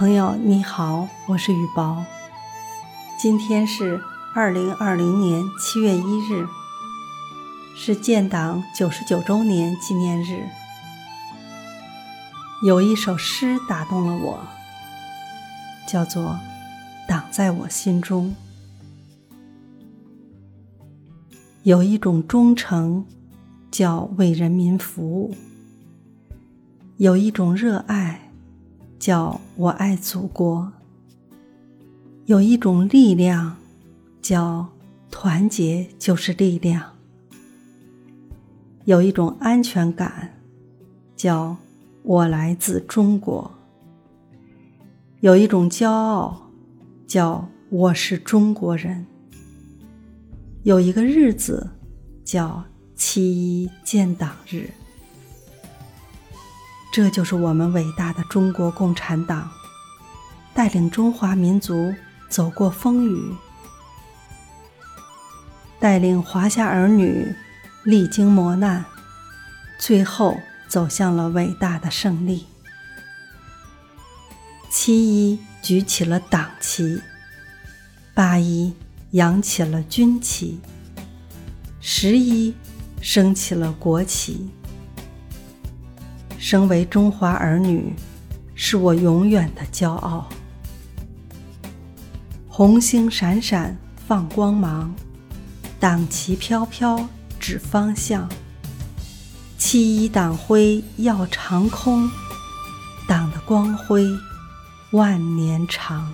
朋友你好，我是雨薄。今天是二零二零年七月一日，是建党九十九周年纪念日。有一首诗打动了我，叫做《党在我心中》。有一种忠诚，叫为人民服务；有一种热爱。叫我爱祖国。有一种力量，叫团结就是力量。有一种安全感，叫我来自中国。有一种骄傲，叫我是中国人。有一个日子，叫七一建党日。这就是我们伟大的中国共产党，带领中华民族走过风雨，带领华夏儿女历经磨难，最后走向了伟大的胜利。七一举起了党旗，八一扬起了军旗，十一升起了国旗。身为中华儿女，是我永远的骄傲。红星闪闪放光芒，党旗飘飘指方向。七一党徽耀长空，党的光辉万年长。